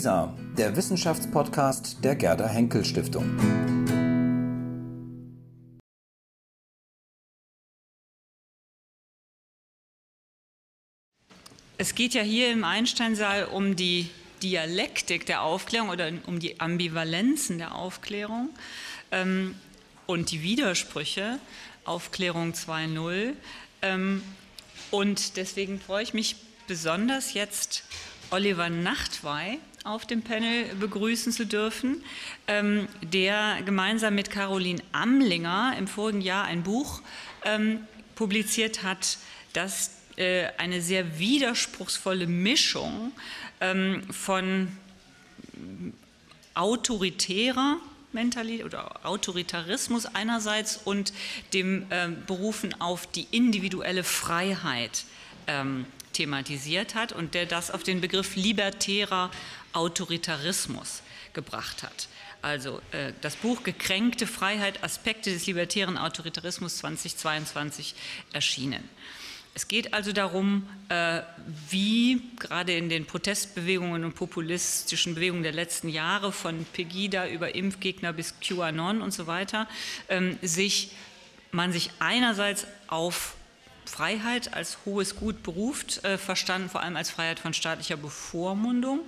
WISA, der Wissenschaftspodcast der Gerda Henkel Stiftung. Es geht ja hier im Einsteinsaal um die Dialektik der Aufklärung oder um die Ambivalenzen der Aufklärung ähm, und die Widersprüche. Aufklärung 2.0. Ähm, und deswegen freue ich mich besonders jetzt Oliver Nachtwey auf dem Panel begrüßen zu dürfen, ähm, der gemeinsam mit Caroline Amlinger im vorigen Jahr ein Buch ähm, publiziert hat, das äh, eine sehr widerspruchsvolle Mischung ähm, von autoritärer Mentalität oder Autoritarismus einerseits und dem Berufen auf die individuelle Freiheit thematisiert hat und der das auf den Begriff libertärer Autoritarismus gebracht hat. Also äh, das Buch Gekränkte Freiheit, Aspekte des libertären Autoritarismus 2022 erschienen. Es geht also darum, äh, wie gerade in den Protestbewegungen und populistischen Bewegungen der letzten Jahre, von Pegida über Impfgegner bis QAnon und so weiter, ähm, sich, man sich einerseits auf Freiheit als hohes Gut beruft, äh, verstanden vor allem als Freiheit von staatlicher Bevormundung,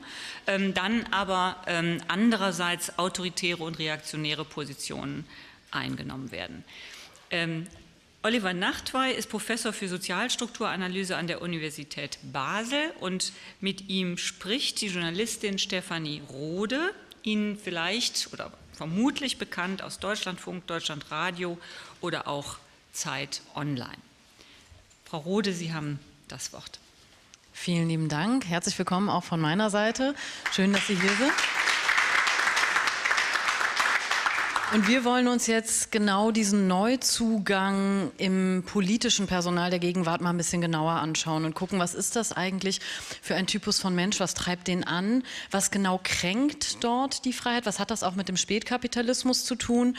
ähm, dann aber ähm, andererseits autoritäre und reaktionäre Positionen eingenommen werden. Oliver Nachtwey ist Professor für Sozialstrukturanalyse an der Universität Basel und mit ihm spricht die Journalistin Stefanie Rode, Ihnen vielleicht oder vermutlich bekannt aus Deutschlandfunk, Deutschlandradio oder auch Zeit Online. Frau Rode, Sie haben das Wort. Vielen lieben Dank. Herzlich willkommen auch von meiner Seite. Schön, dass Sie hier sind. Und wir wollen uns jetzt genau diesen Neuzugang im politischen Personal der Gegenwart mal ein bisschen genauer anschauen und gucken, was ist das eigentlich für ein Typus von Mensch, was treibt den an, was genau kränkt dort die Freiheit, was hat das auch mit dem Spätkapitalismus zu tun?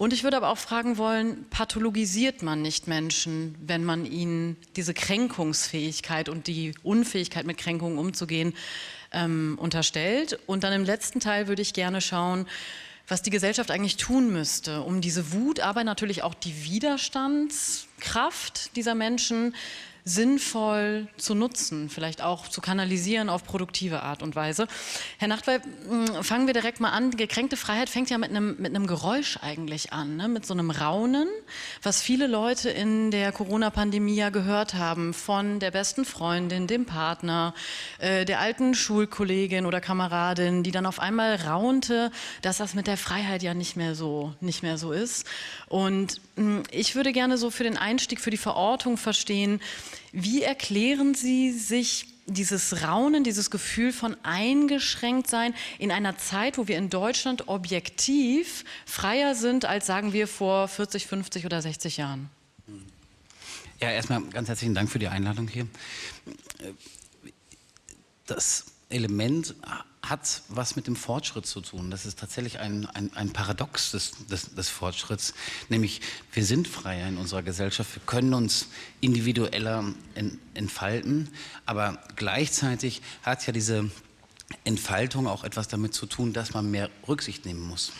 Und ich würde aber auch fragen wollen, pathologisiert man nicht Menschen, wenn man ihnen diese Kränkungsfähigkeit und die Unfähigkeit mit Kränkungen umzugehen ähm, unterstellt? Und dann im letzten Teil würde ich gerne schauen, was die Gesellschaft eigentlich tun müsste, um diese Wut, aber natürlich auch die Widerstandskraft dieser Menschen sinnvoll zu nutzen, vielleicht auch zu kanalisieren auf produktive Art und Weise. Herr Nachtwey, hm, fangen wir direkt mal an. Gekränkte Freiheit fängt ja mit einem, mit einem Geräusch eigentlich an, ne? mit so einem Raunen, was viele Leute in der Corona-Pandemie ja gehört haben, von der besten Freundin, dem Partner, äh, der alten Schulkollegin oder Kameradin, die dann auf einmal raunte, dass das mit der Freiheit ja nicht mehr so, nicht mehr so ist. Und hm, ich würde gerne so für den Einstieg, für die Verortung verstehen, wie erklären Sie sich dieses Raunen, dieses Gefühl von eingeschränkt sein in einer Zeit, wo wir in Deutschland objektiv freier sind als sagen wir vor 40, 50 oder 60 Jahren? Ja, erstmal ganz herzlichen Dank für die Einladung hier. Das Element hat was mit dem Fortschritt zu tun. Das ist tatsächlich ein, ein, ein Paradox des, des, des, Fortschritts, nämlich wir sind freier in unserer Gesellschaft, wir können uns individueller entfalten, aber gleichzeitig hat ja diese Entfaltung auch etwas damit zu tun, dass man mehr Rücksicht nehmen muss.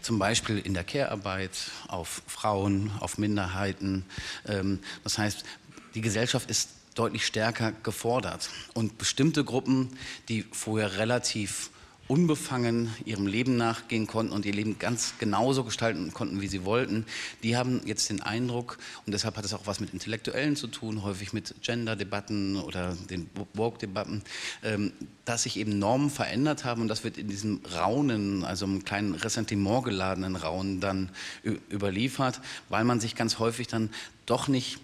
Zum Beispiel in der Care-Arbeit auf Frauen, auf Minderheiten. Ähm, das heißt, die Gesellschaft ist deutlich stärker gefordert. Und bestimmte Gruppen, die vorher relativ unbefangen ihrem Leben nachgehen konnten und ihr Leben ganz genauso gestalten konnten, wie sie wollten, die haben jetzt den Eindruck, und deshalb hat es auch was mit Intellektuellen zu tun, häufig mit Gender-Debatten oder den Woke-Debatten, ähm, dass sich eben Normen verändert haben und das wird in diesem Raunen, also einem kleinen Ressentiment geladenen Raunen dann überliefert, weil man sich ganz häufig dann doch nicht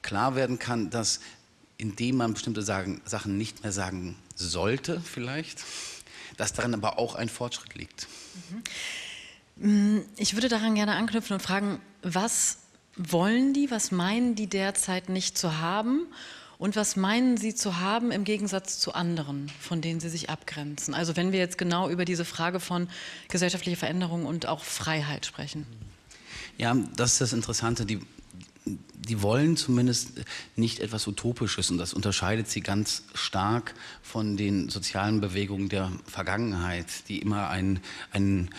klar werden kann, dass indem man bestimmte sagen, Sachen nicht mehr sagen sollte vielleicht, dass darin aber auch ein Fortschritt liegt. Mhm. Ich würde daran gerne anknüpfen und fragen, was wollen die, was meinen die derzeit nicht zu haben und was meinen sie zu haben im Gegensatz zu anderen, von denen sie sich abgrenzen? Also wenn wir jetzt genau über diese Frage von gesellschaftlicher Veränderung und auch Freiheit sprechen. Ja, das ist das Interessante. Die, die wollen zumindest nicht etwas Utopisches und das unterscheidet sie ganz stark von den sozialen Bewegungen der Vergangenheit, die immer einen, einen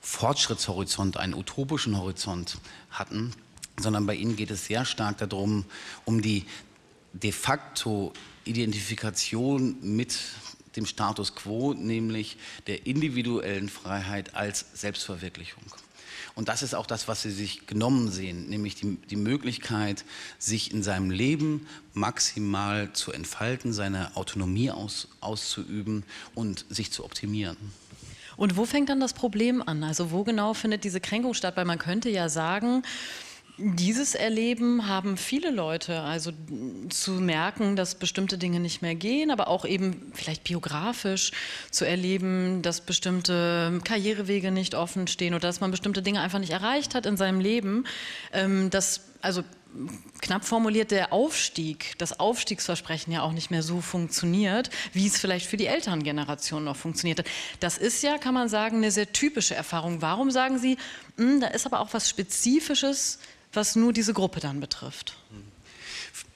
Fortschrittshorizont, einen utopischen Horizont hatten, sondern bei ihnen geht es sehr stark darum, um die de facto Identifikation mit dem Status quo, nämlich der individuellen Freiheit als Selbstverwirklichung. Und das ist auch das, was sie sich genommen sehen, nämlich die, die Möglichkeit, sich in seinem Leben maximal zu entfalten, seine Autonomie aus, auszuüben und sich zu optimieren. Und wo fängt dann das Problem an? Also wo genau findet diese Kränkung statt? Weil man könnte ja sagen, dieses Erleben haben viele Leute, also zu merken, dass bestimmte Dinge nicht mehr gehen, aber auch eben vielleicht biografisch zu erleben, dass bestimmte Karrierewege nicht offen stehen oder dass man bestimmte Dinge einfach nicht erreicht hat in seinem Leben. Ähm, dass, also knapp formuliert der Aufstieg, das Aufstiegsversprechen ja auch nicht mehr so funktioniert, wie es vielleicht für die älteren Generationen noch funktionierte. Das ist ja, kann man sagen, eine sehr typische Erfahrung. Warum sagen Sie, hm, da ist aber auch was Spezifisches was nur diese Gruppe dann betrifft?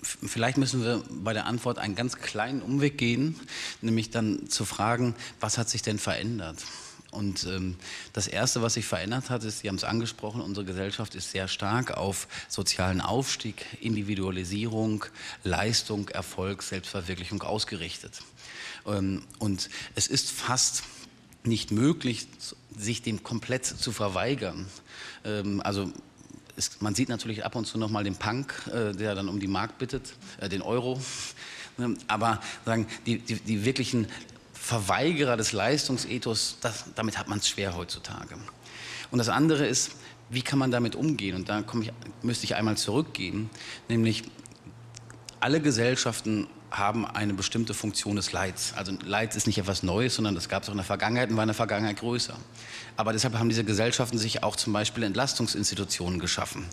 Vielleicht müssen wir bei der Antwort einen ganz kleinen Umweg gehen, nämlich dann zu fragen, was hat sich denn verändert? Und ähm, das Erste, was sich verändert hat, ist, Sie haben es angesprochen, unsere Gesellschaft ist sehr stark auf sozialen Aufstieg, Individualisierung, Leistung, Erfolg, Selbstverwirklichung ausgerichtet. Ähm, und es ist fast nicht möglich, sich dem komplett zu verweigern. Ähm, also es, man sieht natürlich ab und zu noch mal den Punk, äh, der dann um die Mark bittet, äh, den Euro. Ähm, aber sagen, die, die, die wirklichen Verweigerer des Leistungsethos, das, damit hat man es schwer heutzutage. Und das andere ist, wie kann man damit umgehen? Und da ich, müsste ich einmal zurückgehen, nämlich alle Gesellschaften haben eine bestimmte Funktion des Leids. Also Leid ist nicht etwas Neues, sondern das gab es auch in der Vergangenheit und war in der Vergangenheit größer. Aber deshalb haben diese Gesellschaften sich auch zum Beispiel Entlastungsinstitutionen geschaffen.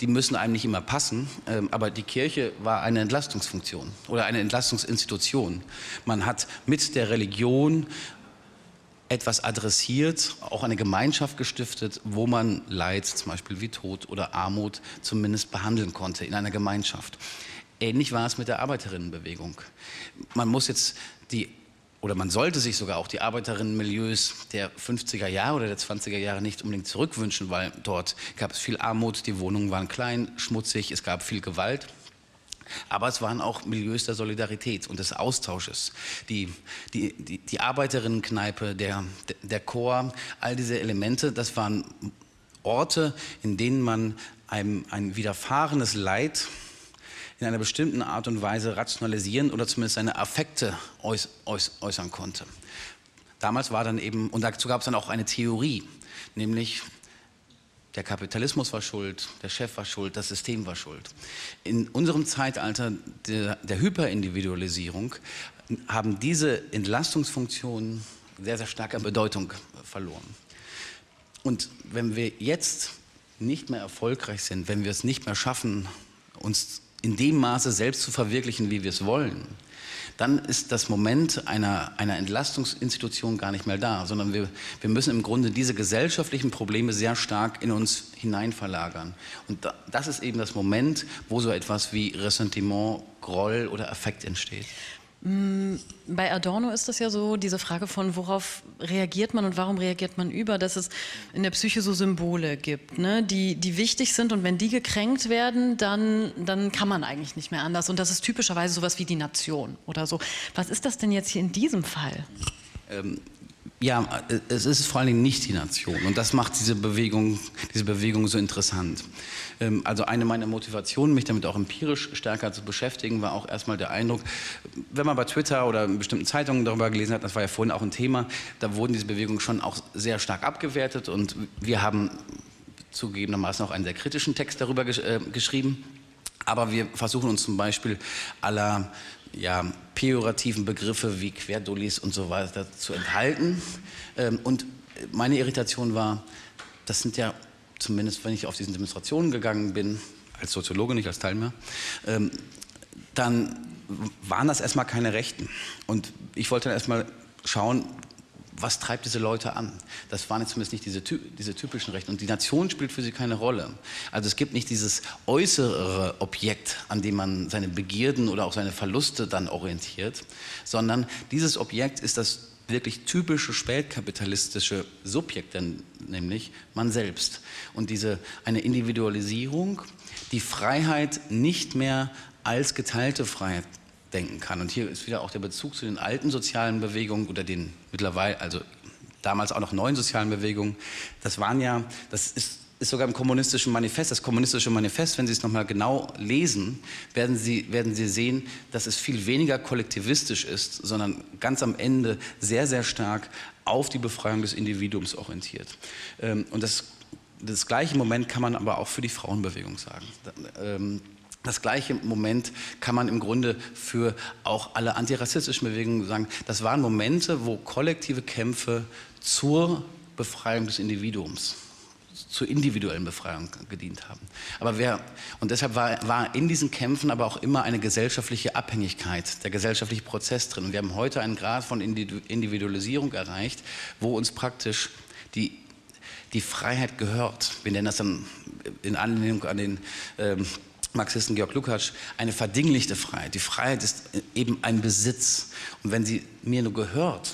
Die müssen einem nicht immer passen, ähm, aber die Kirche war eine Entlastungsfunktion oder eine Entlastungsinstitution. Man hat mit der Religion etwas adressiert, auch eine Gemeinschaft gestiftet, wo man Leid, zum Beispiel wie Tod oder Armut, zumindest behandeln konnte in einer Gemeinschaft. Ähnlich war es mit der Arbeiterinnenbewegung. Man muss jetzt die oder man sollte sich sogar auch die Arbeiterinnenmilieus der 50er Jahre oder der 20er Jahre nicht unbedingt zurückwünschen, weil dort gab es viel Armut, die Wohnungen waren klein, schmutzig, es gab viel Gewalt. Aber es waren auch Milieus der Solidarität und des Austausches. Die, die, die, die Arbeiterinnenkneipe, der, der Chor, all diese Elemente, das waren Orte, in denen man einem ein widerfahrenes Leid in einer bestimmten Art und Weise rationalisieren oder zumindest seine Affekte äuß, äuß, äußern konnte. Damals war dann eben, und dazu gab es dann auch eine Theorie, nämlich der Kapitalismus war schuld, der Chef war schuld, das System war schuld. In unserem Zeitalter der, der Hyperindividualisierung haben diese Entlastungsfunktionen sehr, sehr stark an Bedeutung verloren. Und wenn wir jetzt nicht mehr erfolgreich sind, wenn wir es nicht mehr schaffen, uns in dem Maße selbst zu verwirklichen, wie wir es wollen, dann ist das Moment einer, einer Entlastungsinstitution gar nicht mehr da, sondern wir, wir müssen im Grunde diese gesellschaftlichen Probleme sehr stark in uns hinein verlagern. Und das ist eben das Moment, wo so etwas wie Ressentiment, Groll oder Affekt entsteht. Mm, bei Adorno ist das ja so, diese Frage von worauf reagiert man und warum reagiert man über, dass es in der Psyche so Symbole gibt, ne, die, die wichtig sind und wenn die gekränkt werden, dann, dann kann man eigentlich nicht mehr anders. Und das ist typischerweise sowas wie die Nation oder so. Was ist das denn jetzt hier in diesem Fall? Ähm, ja, es ist vor allen Dingen nicht die Nation und das macht diese Bewegung, diese Bewegung so interessant. Ähm, also eine meiner Motivationen, mich damit auch empirisch stärker zu beschäftigen, war auch erstmal der Eindruck, wenn man bei Twitter oder in bestimmten Zeitungen darüber gelesen hat, das war ja vorhin auch ein Thema, da wurden diese Bewegungen schon auch sehr stark abgewertet und wir haben zugegebenermaßen auch einen sehr kritischen Text darüber äh, geschrieben. Aber wir versuchen uns zum Beispiel aller ja, pejorativen Begriffe wie Querdullis und so weiter zu enthalten. Ähm, und meine Irritation war, das sind ja, zumindest wenn ich auf diesen Demonstrationen gegangen bin, als Soziologe, nicht als Teilnehmer, ähm, dann waren das erstmal keine Rechten. Und ich wollte dann erstmal schauen, was treibt diese Leute an? Das waren jetzt zumindest nicht diese, diese typischen Rechte. Und die Nation spielt für sie keine Rolle. Also es gibt nicht dieses äußere Objekt, an dem man seine Begierden oder auch seine Verluste dann orientiert, sondern dieses Objekt ist das wirklich typische spätkapitalistische Subjekt, nämlich man selbst. Und diese eine Individualisierung, die Freiheit nicht mehr als geteilte Freiheit denken kann. Und hier ist wieder auch der Bezug zu den alten sozialen Bewegungen oder den mittlerweile, also damals auch noch neuen sozialen Bewegungen. Das waren ja, das ist, ist sogar im kommunistischen Manifest. Das kommunistische Manifest, wenn Sie es nochmal genau lesen, werden Sie, werden Sie sehen, dass es viel weniger kollektivistisch ist, sondern ganz am Ende sehr, sehr stark auf die Befreiung des Individuums orientiert. Ähm, und das, das gleiche Moment kann man aber auch für die Frauenbewegung sagen. Das gleiche Moment kann man im Grunde für auch alle antirassistischen Bewegungen sagen. Das waren Momente, wo kollektive Kämpfe zur Befreiung des Individuums, zur individuellen Befreiung gedient haben. Aber wer, und deshalb war, war in diesen Kämpfen aber auch immer eine gesellschaftliche Abhängigkeit, der gesellschaftliche Prozess drin. Und wir haben heute einen Grad von Individualisierung erreicht, wo uns praktisch die die Freiheit gehört. Wir nennen das dann in Anlehnung an den ähm, Marxisten Georg Lukács, eine verdinglichte Freiheit. Die Freiheit ist eben ein Besitz. Und wenn sie mir nur gehört,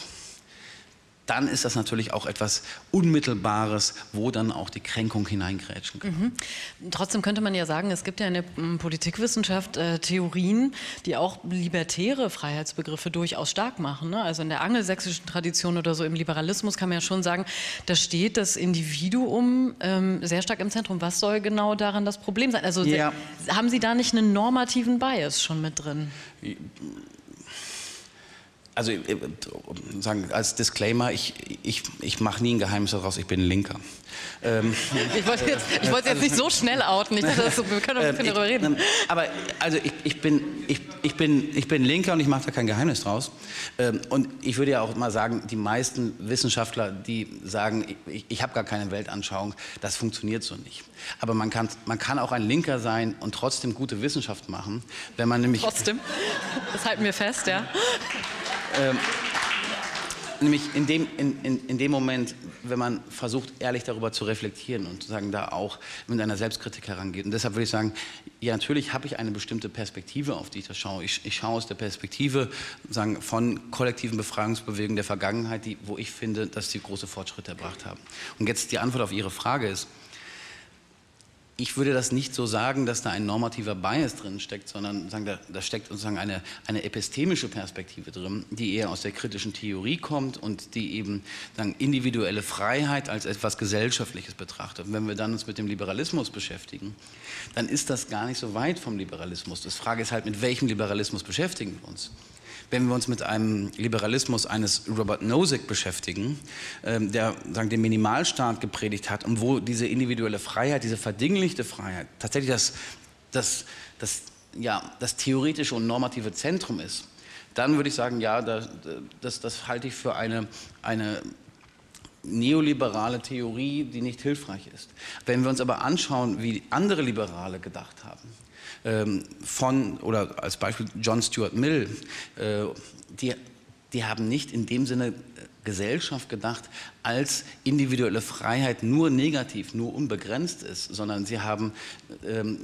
dann ist das natürlich auch etwas Unmittelbares, wo dann auch die Kränkung hineingrätschen kann. Mhm. Trotzdem könnte man ja sagen, es gibt ja in der Politikwissenschaft äh, Theorien, die auch libertäre Freiheitsbegriffe durchaus stark machen. Ne? Also in der angelsächsischen Tradition oder so im Liberalismus kann man ja schon sagen, da steht das Individuum ähm, sehr stark im Zentrum. Was soll genau daran das Problem sein? Also ja. haben Sie da nicht einen normativen Bias schon mit drin? Also äh, sagen als Disclaimer, ich, ich, ich mache nie ein Geheimnis daraus, ich bin Linker. Ähm, ich wollte jetzt, ich wollte jetzt nicht so schnell outen, ich dachte, so, wir können ein bisschen ähm, darüber reden. Ähm, aber also ich, ich, bin, ich, ich, bin, ich bin Linker und ich mache da kein Geheimnis draus. Ähm, und ich würde ja auch mal sagen, die meisten Wissenschaftler, die sagen, ich, ich habe gar keine Weltanschauung, das funktioniert so nicht. Aber man kann, man kann auch ein Linker sein und trotzdem gute Wissenschaft machen, wenn man nämlich... Trotzdem? Das halten wir fest, ja. Ähm, nämlich in dem, in, in, in dem Moment, wenn man versucht, ehrlich darüber zu reflektieren und sozusagen da auch mit einer Selbstkritik herangeht. Und deshalb würde ich sagen, ja, natürlich habe ich eine bestimmte Perspektive, auf die ich das schaue. Ich, ich schaue aus der Perspektive sagen, von kollektiven Befreiungsbewegungen der Vergangenheit, die, wo ich finde, dass sie große Fortschritte erbracht haben. Und jetzt die Antwort auf Ihre Frage ist, ich würde das nicht so sagen, dass da ein normativer Bias drin steckt, sondern sagen, da, da, steckt sozusagen eine, eine epistemische Perspektive drin, die eher aus der kritischen Theorie kommt und die eben sagen, individuelle Freiheit als etwas Gesellschaftliches betrachtet. Und wenn wir dann uns mit dem Liberalismus beschäftigen, dann ist das gar nicht so weit vom Liberalismus. Die Frage ist halt, mit welchem Liberalismus beschäftigen wir uns? Wenn wir uns mit einem Liberalismus eines Robert Nozick beschäftigen, ähm, der sagen, den Minimalstaat gepredigt hat und wo diese individuelle Freiheit, diese verdinglichte Freiheit tatsächlich das, das, das, ja, das theoretische und normative Zentrum ist, dann würde ich sagen, ja, das, das, das halte ich für eine, eine neoliberale Theorie, die nicht hilfreich ist. Wenn wir uns aber anschauen, wie andere Liberale gedacht haben, ähm, von, oder als Beispiel John Stuart Mill, äh, die, die haben nicht in dem Sinne äh, Gesellschaft gedacht, als individuelle Freiheit nur negativ, nur unbegrenzt ist, sondern sie haben, ähm,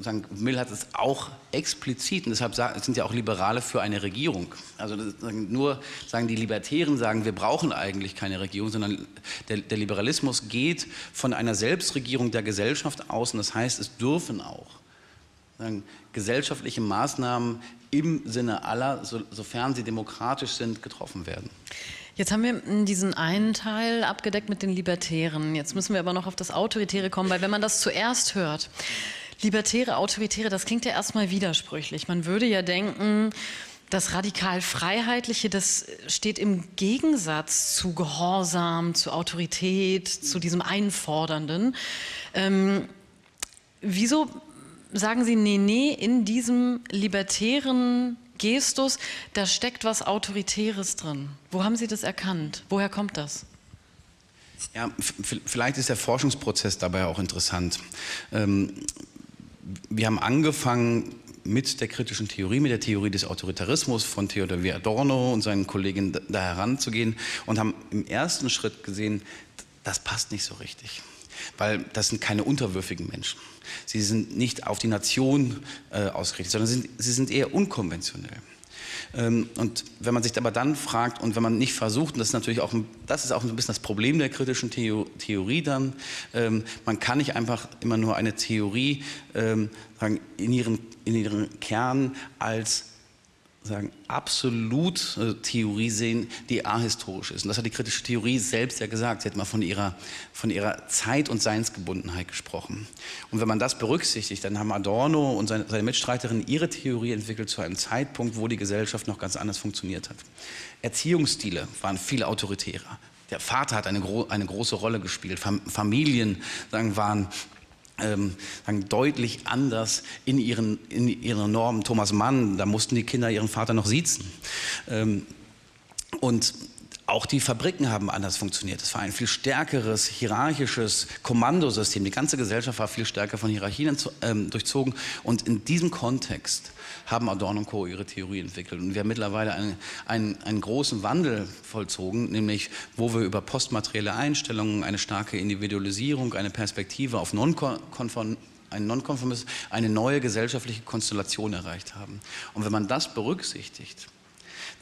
sagen, Mill hat es auch explizit, und deshalb sind ja auch Liberale für eine Regierung. Also nur sagen die Libertären sagen, wir brauchen eigentlich keine Regierung, sondern der, der Liberalismus geht von einer Selbstregierung der Gesellschaft aus, und das heißt, es dürfen auch gesellschaftliche Maßnahmen im Sinne aller, so, sofern sie demokratisch sind, getroffen werden. Jetzt haben wir diesen einen Teil abgedeckt mit den Libertären. Jetzt müssen wir aber noch auf das Autoritäre kommen, weil wenn man das zuerst hört, Libertäre, Autoritäre, das klingt ja erstmal widersprüchlich. Man würde ja denken, das radikal Freiheitliche, das steht im Gegensatz zu Gehorsam, zu Autorität, zu diesem Einfordernden. Ähm, wieso sagen Sie, nee, nee, in diesem libertären Gestus, da steckt was Autoritäres drin. Wo haben Sie das erkannt? Woher kommt das? Ja, vielleicht ist der Forschungsprozess dabei auch interessant. Ähm, wir haben angefangen mit der kritischen Theorie, mit der Theorie des Autoritarismus von Theodor W. Adorno und seinen Kollegen da heranzugehen und haben im ersten Schritt gesehen, das passt nicht so richtig, weil das sind keine unterwürfigen Menschen. Sie sind nicht auf die Nation äh, ausgerichtet, sondern sind, sie sind eher unkonventionell. Ähm, und wenn man sich aber dann fragt und wenn man nicht versucht, und das ist natürlich auch, das ist auch ein bisschen das Problem der kritischen Theorie dann, ähm, man kann nicht einfach immer nur eine Theorie ähm, in ihren, in ihren Kern als sagen, absolut äh, Theorie sehen, die ahistorisch ist. Und das hat die kritische Theorie selbst ja gesagt. Sie hat mal von ihrer, von ihrer Zeit- und Seinsgebundenheit gesprochen. Und wenn man das berücksichtigt, dann haben Adorno und seine, seine Mitstreiterin ihre Theorie entwickelt zu einem Zeitpunkt, wo die Gesellschaft noch ganz anders funktioniert hat. Erziehungsstile waren viel autoritärer. Der Vater hat eine, gro eine große Rolle gespielt. Familien sagen, waren ähm, deutlich anders in ihren, in ihren Normen. Thomas Mann, da mussten die Kinder ihren Vater noch siezen. Ähm, und auch die Fabriken haben anders funktioniert. Es war ein viel stärkeres hierarchisches Kommandosystem. Die ganze Gesellschaft war viel stärker von Hierarchien ähm, durchzogen. Und in diesem Kontext haben Adorno und Co. ihre Theorie entwickelt. Und wir haben mittlerweile einen, einen, einen großen Wandel vollzogen, nämlich wo wir über postmaterielle Einstellungen, eine starke Individualisierung, eine Perspektive auf non-konform ein Nonkonformismus, eine neue gesellschaftliche Konstellation erreicht haben. Und wenn man das berücksichtigt,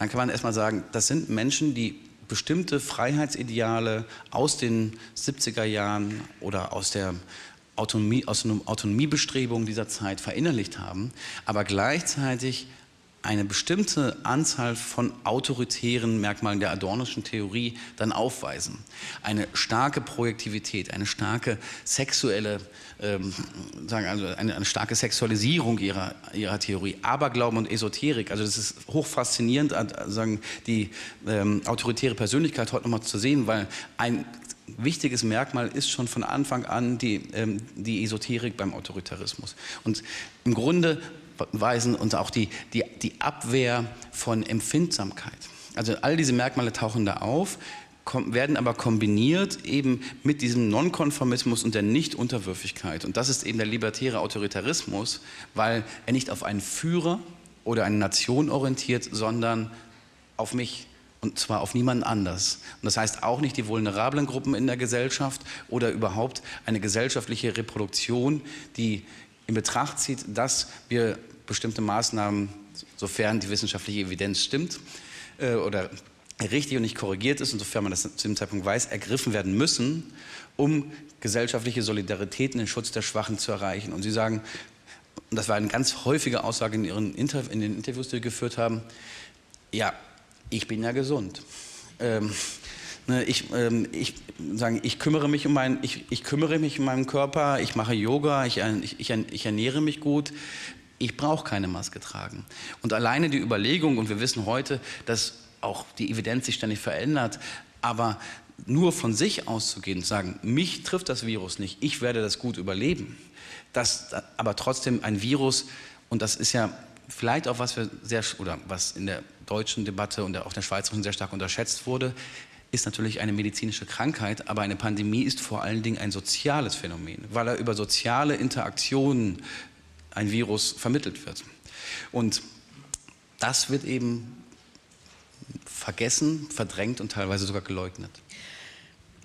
dann kann man erstmal sagen, das sind Menschen, die bestimmte Freiheitsideale aus den 70er Jahren oder aus der Autonomie, aus Autonomiebestrebung dieser Zeit verinnerlicht haben, aber gleichzeitig eine bestimmte Anzahl von autoritären Merkmalen der Adornoschen Theorie dann aufweisen. Eine starke Projektivität, eine starke sexuelle, ähm, sagen also eine, eine, starke Sexualisierung ihrer, ihrer Theorie, Aberglauben und Esoterik. Also das ist hochfaszinierend, sagen die ähm, autoritäre Persönlichkeit heute nochmal zu sehen, weil ein wichtiges Merkmal ist schon von Anfang an die, ähm, die Esoterik beim Autoritarismus. Und im Grunde weisen uns auch die, die, die Abwehr von Empfindsamkeit. Also all diese Merkmale tauchen da auf, werden aber kombiniert eben mit diesem Nonkonformismus und der Nichtunterwürfigkeit. Und das ist eben der libertäre Autoritarismus, weil er nicht auf einen Führer oder eine Nation orientiert, sondern auf mich und zwar auf niemanden anders. Und das heißt auch nicht die vulnerablen Gruppen in der Gesellschaft oder überhaupt eine gesellschaftliche Reproduktion, die in Betracht zieht, dass wir bestimmte Maßnahmen, sofern die wissenschaftliche Evidenz stimmt äh, oder richtig und nicht korrigiert ist und sofern man das zu dem Zeitpunkt weiß, ergriffen werden müssen, um gesellschaftliche Solidarität und den Schutz der Schwachen zu erreichen. Und Sie sagen, und das war eine ganz häufige Aussage in, Ihren Inter in den Interviews, die Sie geführt haben, ja, ich bin ja gesund. Ähm, ne, ich, ähm, ich, sagen, ich, kümmere mich um mein, ich, ich kümmere mich um meinen Körper, ich mache Yoga, ich, ich, ich ernähre mich gut. Ich brauche keine Maske tragen. Und alleine die Überlegung, und wir wissen heute, dass auch die Evidenz sich ständig verändert, aber nur von sich auszugehen und sagen, mich trifft das Virus nicht, ich werde das gut überleben, dass aber trotzdem ein Virus, und das ist ja vielleicht auch was wir sehr, oder was in der deutschen Debatte und auch der schweizerischen sehr stark unterschätzt wurde, ist natürlich eine medizinische Krankheit, aber eine Pandemie ist vor allen Dingen ein soziales Phänomen, weil er über soziale Interaktionen ein Virus vermittelt wird. Und das wird eben vergessen, verdrängt und teilweise sogar geleugnet.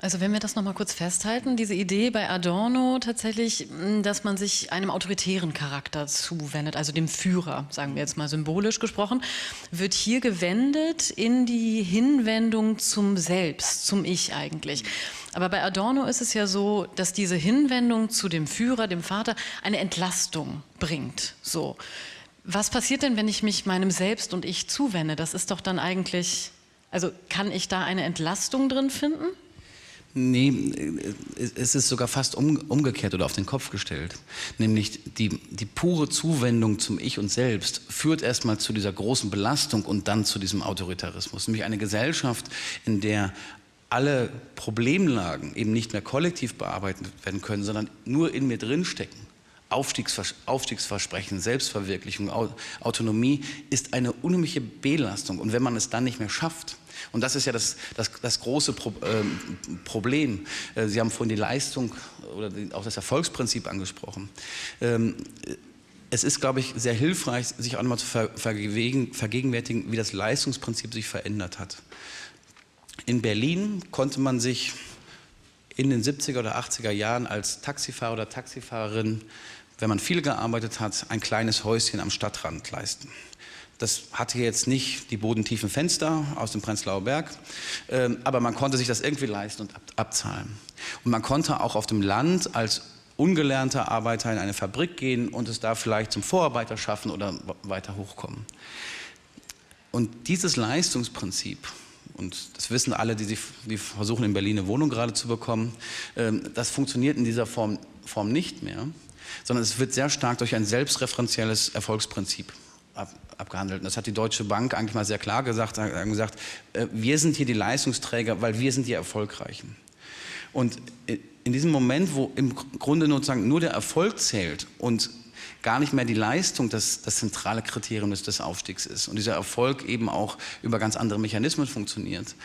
Also wenn wir das noch mal kurz festhalten, diese Idee bei Adorno tatsächlich, hm, dass man sich einem autoritären Charakter zuwendet, also dem Führer, sagen wir jetzt mal symbolisch gesprochen, wird hier gewendet in die Hinwendung zum Selbst, zum Ich eigentlich. Aber bei Adorno ist es ja so, dass diese Hinwendung zu dem Führer, dem Vater, eine Entlastung bringt. So. Was passiert denn, wenn ich mich meinem Selbst und Ich zuwende? Das ist doch dann eigentlich, also kann ich da eine Entlastung drin finden? Nee, es ist sogar fast um, umgekehrt oder auf den Kopf gestellt. Nämlich die, die pure Zuwendung zum Ich und Selbst führt erstmal zu dieser großen Belastung und dann zu diesem Autoritarismus. Nämlich eine Gesellschaft, in der alle Problemlagen eben nicht mehr kollektiv bearbeitet werden können, sondern nur in mir drinstecken. Aufstiegsvers Aufstiegsversprechen, Selbstverwirklichung, Autonomie ist eine unheimliche Belastung. Und wenn man es dann nicht mehr schafft, und das ist ja das, das, das große Pro, äh, Problem. Äh, Sie haben vorhin die Leistung oder die, auch das Erfolgsprinzip angesprochen. Ähm, es ist, glaube ich, sehr hilfreich, sich auch nochmal zu vergegenwärtigen, wie das Leistungsprinzip sich verändert hat. In Berlin konnte man sich in den 70er oder 80er Jahren als Taxifahrer oder Taxifahrerin, wenn man viel gearbeitet hat, ein kleines Häuschen am Stadtrand leisten. Das hatte jetzt nicht die bodentiefen Fenster aus dem Prenzlauer Berg, ähm, aber man konnte sich das irgendwie leisten und abzahlen. Und man konnte auch auf dem Land als ungelernter Arbeiter in eine Fabrik gehen und es da vielleicht zum Vorarbeiter schaffen oder weiter hochkommen. Und dieses Leistungsprinzip, und das wissen alle, die, sich, die versuchen in Berlin eine Wohnung gerade zu bekommen, ähm, das funktioniert in dieser Form, Form nicht mehr, sondern es wird sehr stark durch ein selbstreferenzielles Erfolgsprinzip ab, abgehandelt. Und das hat die Deutsche Bank eigentlich mal sehr klar gesagt, haben gesagt, äh, wir sind hier die Leistungsträger, weil wir sind die Erfolgreichen. Und in diesem Moment, wo im Grunde sozusagen nur der Erfolg zählt und gar nicht mehr die Leistung das, das zentrale Kriterium des, des Aufstiegs ist und dieser Erfolg eben auch über ganz andere Mechanismen funktioniert,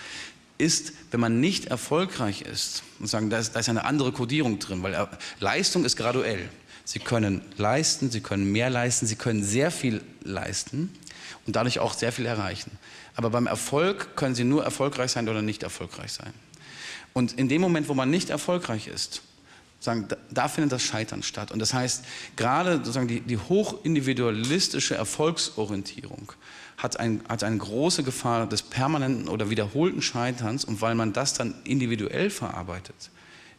ist, wenn man nicht erfolgreich ist, und sagen, da ist, da ist eine andere Kodierung drin, weil Leistung ist graduell. Sie können leisten, Sie können mehr leisten, Sie können sehr viel leisten und dadurch auch sehr viel erreichen. Aber beim Erfolg können Sie nur erfolgreich sein oder nicht erfolgreich sein. Und in dem Moment, wo man nicht erfolgreich ist, sagen, da, findet das Scheitern statt. Und das heißt, gerade sozusagen die, die hochindividualistische Erfolgsorientierung hat, ein, hat eine große Gefahr des permanenten oder wiederholten Scheiterns. Und weil man das dann individuell verarbeitet,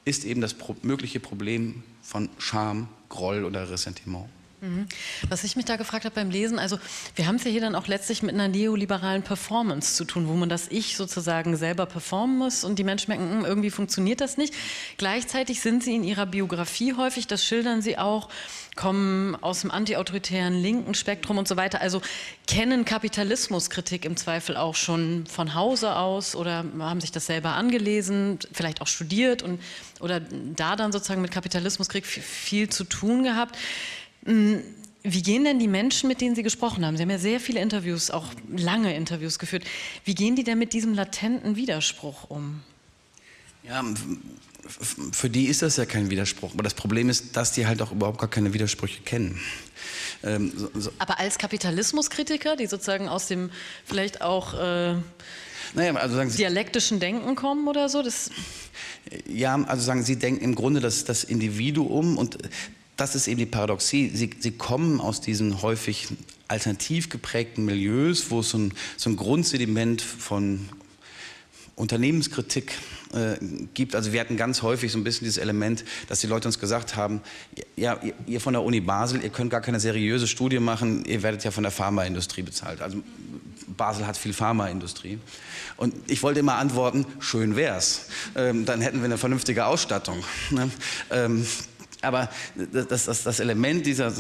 ist eben das mögliche Problem von Scham, Groll oder Ressentiment. Mhm. Was ich mich da gefragt habe beim Lesen, also wir haben es ja hier dann auch letztlich mit einer neoliberalen Performance zu tun, wo man das Ich sozusagen selber performen muss und die Menschen merken, hm, irgendwie funktioniert das nicht. Gleichzeitig sind sie in ihrer Biografie häufig, das schildern sie auch, kommen aus dem antiautoritären linken Spektrum und so weiter, also kennen Kapitalismuskritik im Zweifel auch schon von Hause aus oder haben sich das selber angelesen, vielleicht auch studiert und oder da dann sozusagen mit Kapitalismuskritik viel zu tun gehabt. Hm, wie gehen denn die Menschen, mit denen Sie gesprochen haben? Sie haben ja sehr viele Interviews, auch lange Interviews geführt. Wie gehen die denn mit diesem latenten Widerspruch um? Ja, für die ist das ja kein Widerspruch. Aber das Problem ist, dass die halt auch überhaupt gar keine Widersprüche kennen. Ähm, so, so. Aber als Kapitalismuskritiker, die sozusagen aus dem vielleicht auch äh, naja, also sagen Sie, dialektischen Denken kommen oder so? Das ja, also sagen Sie denken im Grunde dass das Individuum und das ist eben die Paradoxie. Sie, sie kommen aus diesen häufig alternativ geprägten Milieus, wo es so ein, so ein Grundsediment von Unternehmenskritik äh, gibt. Also wir hatten ganz häufig so ein bisschen dieses Element, dass die Leute uns gesagt haben, ja, ihr, ihr von der Uni Basel, ihr könnt gar keine seriöse Studie machen, ihr werdet ja von der Pharmaindustrie bezahlt. Also Basel hat viel Pharmaindustrie. Und ich wollte immer antworten, schön wär's. Ähm, dann hätten wir eine vernünftige Ausstattung. Ne? Ähm, aber das, das, das Element dieser,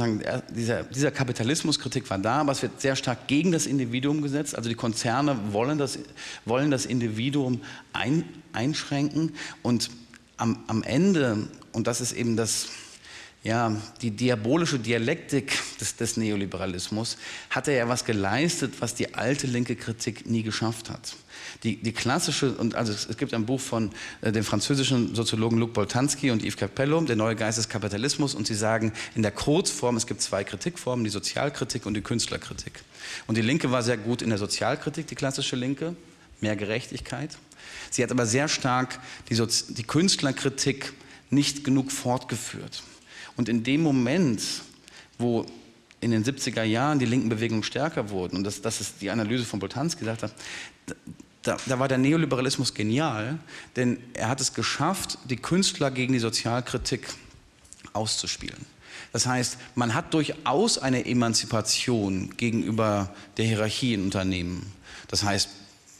dieser, dieser Kapitalismuskritik war da, aber es wird sehr stark gegen das Individuum gesetzt. Also die Konzerne wollen das, wollen das Individuum ein, einschränken und am, am Ende, und das ist eben das, ja, die diabolische Dialektik des, des, Neoliberalismus, hat er ja was geleistet, was die alte linke Kritik nie geschafft hat. Die, die klassische, und also es, gibt ein Buch von äh, dem französischen Soziologen Luc Boltanski und Yves Capello, Der neue Geist des Kapitalismus, und sie sagen in der Kurzform, es gibt zwei Kritikformen, die Sozialkritik und die Künstlerkritik. Und die Linke war sehr gut in der Sozialkritik, die klassische Linke, mehr Gerechtigkeit. Sie hat aber sehr stark die, Sozi die Künstlerkritik nicht genug fortgeführt. Und in dem Moment, wo in den 70er Jahren die linken Bewegungen stärker wurden, und das, das ist die Analyse von Boltanski gesagt hat, da, da, war der Neoliberalismus genial, denn er hat es geschafft, die Künstler gegen die Sozialkritik auszuspielen. Das heißt, man hat durchaus eine Emanzipation gegenüber der Hierarchie in Unternehmen. Das heißt,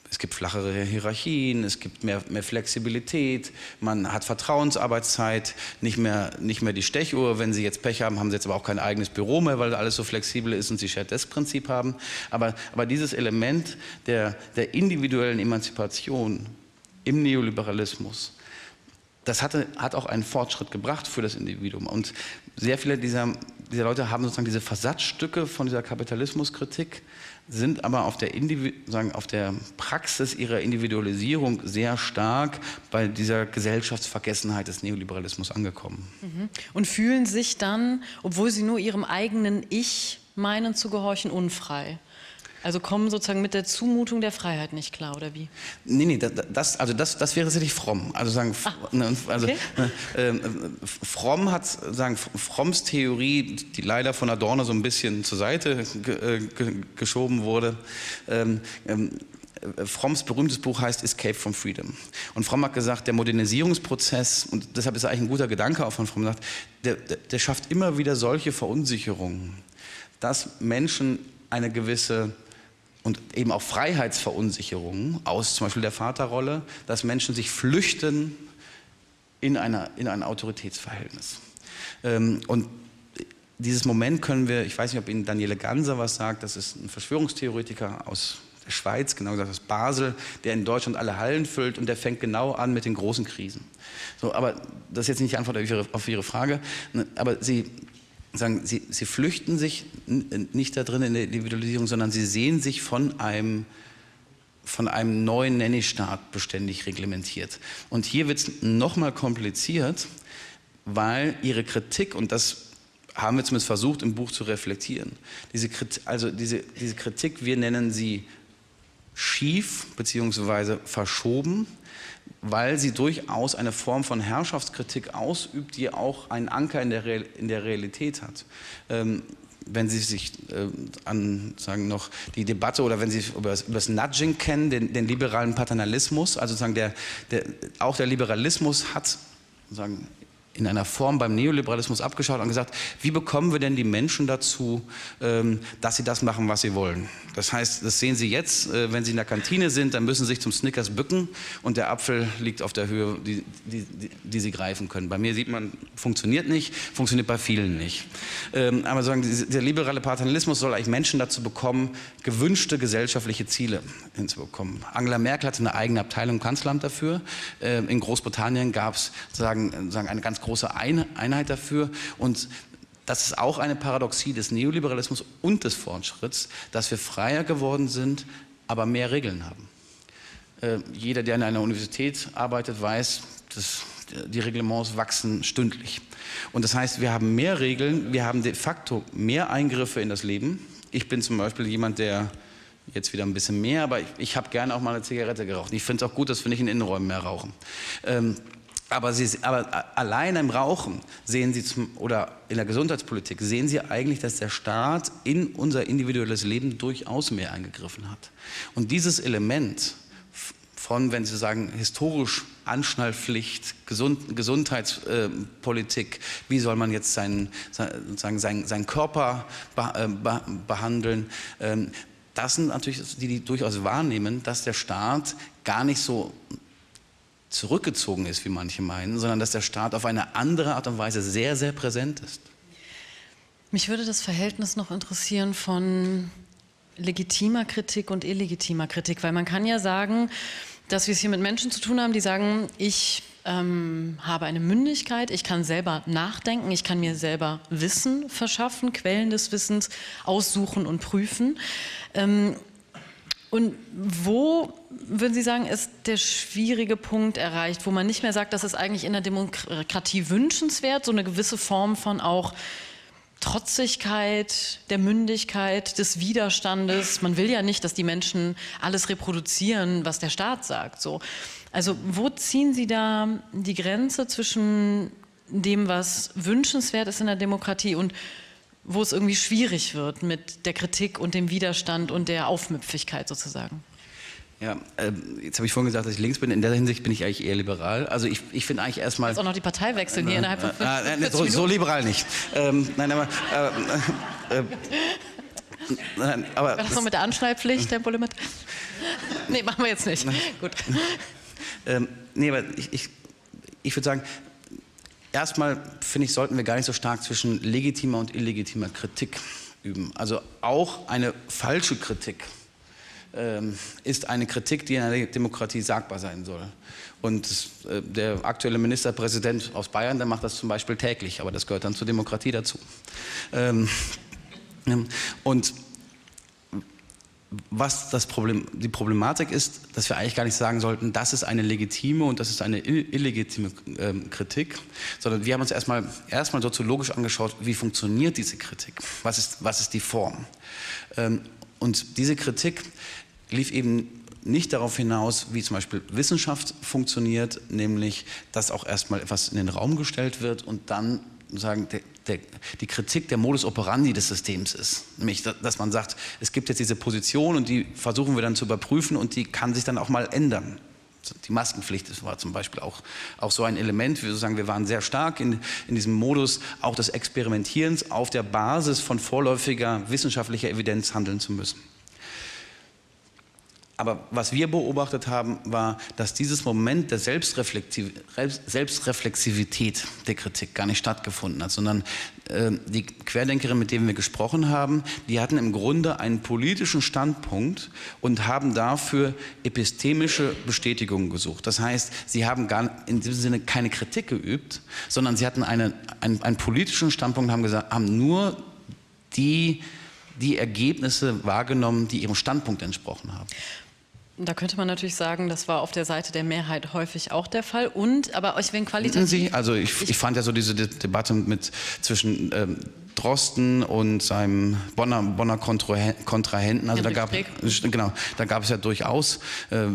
es gibt flachere Hierarchien, es gibt mehr, mehr, Flexibilität, man hat Vertrauensarbeitszeit, nicht mehr, nicht mehr die Stechuhr. Wenn Sie jetzt Pech haben, haben Sie jetzt aber auch kein eigenes Büro mehr, weil alles so flexibel ist und Sie Shared-Desk-Prinzip haben. Aber, aber dieses Element der, der individuellen Emanzipation im Neoliberalismus, das hatte, hat auch einen Fortschritt gebracht für das Individuum. Und sehr viele dieser, dieser Leute haben sozusagen diese Versatzstücke von dieser Kapitalismuskritik sind aber auf der, sagen, auf der Praxis ihrer Individualisierung sehr stark bei dieser Gesellschaftsvergessenheit des Neoliberalismus angekommen. Mhm. Und fühlen sich dann, obwohl sie nur ihrem eigenen Ich meinen zu gehorchen, unfrei. Also kommen sozusagen mit der Zumutung der Freiheit nicht klar, oder wie? Nee, nee, das, also das, das wäre sicherlich fromm. Also sagen, ah, ne, also, okay. äh, Fromm hat, sagen, Fromms Theorie, die leider von Adorno so ein bisschen zur Seite äh, geschoben wurde, ähm, ähm, Fromms berühmtes Buch heißt Escape from Freedom. Und Fromm hat gesagt, der Modernisierungsprozess, und deshalb ist eigentlich ein guter Gedanke auch von Fromm, sagt, der, der, der schafft immer wieder solche Verunsicherungen, dass Menschen eine gewisse und eben auch Freiheitsverunsicherungen aus zum Beispiel der Vaterrolle, dass Menschen sich flüchten in, einer, in ein Autoritätsverhältnis. Ähm, und dieses Moment können wir, ich weiß nicht, ob Ihnen Daniele Ganser was sagt, das ist ein Verschwörungstheoretiker aus der Schweiz, genau gesagt aus Basel, der in Deutschland alle Hallen füllt und der fängt genau an mit den großen Krisen. So, aber das ist jetzt nicht die Antwort auf Ihre, auf Ihre Frage, ne, aber Sie, sagen, sie, sie flüchten sich nicht da drin in der Individualisierung, sondern sie sehen sich von einem, von einem neuen Nanny-Staat beständig reglementiert. Und hier wird es nochmal kompliziert, weil ihre Kritik, und das haben wir zumindest versucht im Buch zu reflektieren, diese, also diese, diese Kritik, wir nennen sie schief bzw. verschoben, weil sie durchaus eine Form von Herrschaftskritik ausübt, die auch einen Anker in der, Real, in der Realität hat. Ähm, wenn Sie sich äh, an sagen noch die Debatte oder wenn Sie über das, über das Nudging kennen, den, den, liberalen Paternalismus, also sagen der, der, auch der Liberalismus hat sagen in einer Form beim Neoliberalismus abgeschaut und gesagt, wie bekommen wir denn die Menschen dazu, ähm, dass sie das machen, was sie wollen. Das heißt, das sehen Sie jetzt, äh, wenn Sie in der Kantine sind, dann müssen Sie sich zum Snickers bücken und der Apfel liegt auf der Höhe, die, die, die, Sie greifen können. Bei mir sieht man, funktioniert nicht, funktioniert bei vielen nicht. Ähm, aber sagen, der liberale Paternalismus soll eigentlich Menschen dazu bekommen, gewünschte gesellschaftliche Ziele hinzubekommen. Angela Merkel hatte eine eigene Abteilung im Kanzleramt dafür. Ähm, in Großbritannien gab es sagen, sagen eine ganz große Einheit dafür. Und das ist auch eine Paradoxie des Neoliberalismus und des Fortschritts, dass wir freier geworden sind, aber mehr Regeln haben. Äh, jeder, der in einer Universität arbeitet, weiß, dass die Reglements wachsen stündlich. Und das heißt, wir haben mehr Regeln, wir haben de facto mehr Eingriffe in das Leben. Ich bin zum Beispiel jemand, der jetzt wieder ein bisschen mehr, aber ich, ich habe gerne auch mal eine Zigarette geraucht. Ich finde es auch gut, dass wir nicht in Innenräumen mehr rauchen. Ähm, aber, Sie, aber allein im Rauchen sehen Sie zum, oder in der Gesundheitspolitik sehen Sie eigentlich, dass der Staat in unser individuelles Leben durchaus mehr eingegriffen hat. Und dieses Element von, wenn Sie sagen, historisch Anschnallpflicht, Gesund, Gesundheitspolitik, wie soll man jetzt seinen, sozusagen seinen, seinen Körper äh, behandeln, ähm, das sind natürlich die, die durchaus wahrnehmen, dass der Staat gar nicht so zurückgezogen ist, wie manche meinen, sondern dass der Staat auf eine andere Art und Weise sehr, sehr präsent ist. Mich würde das Verhältnis noch interessieren von legitimer Kritik und illegitimer Kritik, weil man kann ja sagen, dass wir es hier mit Menschen zu tun haben, die sagen, ich ähm, habe eine Mündigkeit, ich kann selber nachdenken, ich kann mir selber Wissen verschaffen, Quellen des Wissens aussuchen und prüfen. Ähm, und wo, würden Sie sagen, ist der schwierige Punkt erreicht, wo man nicht mehr sagt, das ist eigentlich in der Demokratie wünschenswert, so eine gewisse Form von auch Trotzigkeit, der Mündigkeit, des Widerstandes. Man will ja nicht, dass die Menschen alles reproduzieren, was der Staat sagt. So. Also wo ziehen Sie da die Grenze zwischen dem, was wünschenswert ist in der Demokratie und wo es irgendwie schwierig wird mit der Kritik und dem Widerstand und der Aufmüpfigkeit sozusagen. Ja, äh, jetzt habe ich vorhin gesagt, dass ich links bin. In der Hinsicht bin ich eigentlich eher liberal. Also ich, ich finde eigentlich erstmal... Jetzt auch noch die Partei wechseln äh, hier innerhalb von äh, äh, so, so, liberal nicht. Ähm, nein, aber... Äh, äh, nein, aber Was noch mit der Anschneidpflicht, Tempolimit? nee, machen wir jetzt nicht. Gut. Ähm, nee, aber ich, ich, ich würde sagen, erstmal finde ich, sollten wir gar nicht so stark zwischen legitimer und illegitimer Kritik üben. Also auch eine falsche Kritik ähm, ist eine Kritik, die in einer Demokratie sagbar sein soll. Und äh, der aktuelle Ministerpräsident aus Bayern, der macht das zum Beispiel täglich, aber das gehört dann zur Demokratie dazu. Ähm, und was das Problem, die Problematik ist, dass wir eigentlich gar nicht sagen sollten, das ist eine legitime und das ist eine illegitime ähm, Kritik, sondern wir haben uns erstmal, erstmal soziologisch angeschaut, wie funktioniert diese Kritik, was ist, was ist die Form. Ähm, und diese Kritik lief eben nicht darauf hinaus, wie zum Beispiel Wissenschaft funktioniert, nämlich dass auch erstmal etwas in den Raum gestellt wird und dann sagen, der, die Kritik der Modus operandi des Systems ist. Nämlich, dass man sagt, es gibt jetzt diese Position und die versuchen wir dann zu überprüfen und die kann sich dann auch mal ändern. Die Maskenpflicht war zum Beispiel auch, auch so ein Element. Wir, sagen, wir waren sehr stark in, in diesem Modus auch des Experimentierens auf der Basis von vorläufiger wissenschaftlicher Evidenz handeln zu müssen. Aber was wir beobachtet haben, war, dass dieses Moment der Selbstreflexiv Selbstreflexivität der Kritik gar nicht stattgefunden hat, sondern äh, die Querdenkerin, mit denen wir gesprochen haben, die hatten im Grunde einen politischen Standpunkt und haben dafür epistemische Bestätigung gesucht. Das heißt, sie haben gar in diesem Sinne keine Kritik geübt, sondern sie hatten eine, einen, einen politischen Standpunkt, haben gesagt, haben nur die die Ergebnisse wahrgenommen, die ihrem Standpunkt entsprochen haben. Da könnte man natürlich sagen, das war auf der Seite der Mehrheit häufig auch der Fall. Und, aber euch wenn qualitativ. Sie, also ich, ich, fand ja so diese Debatte mit zwischen ähm, Drosten und seinem Bonner, Bonner Kontrahenten. Also da gab, genau, da gab es ja durchaus äh,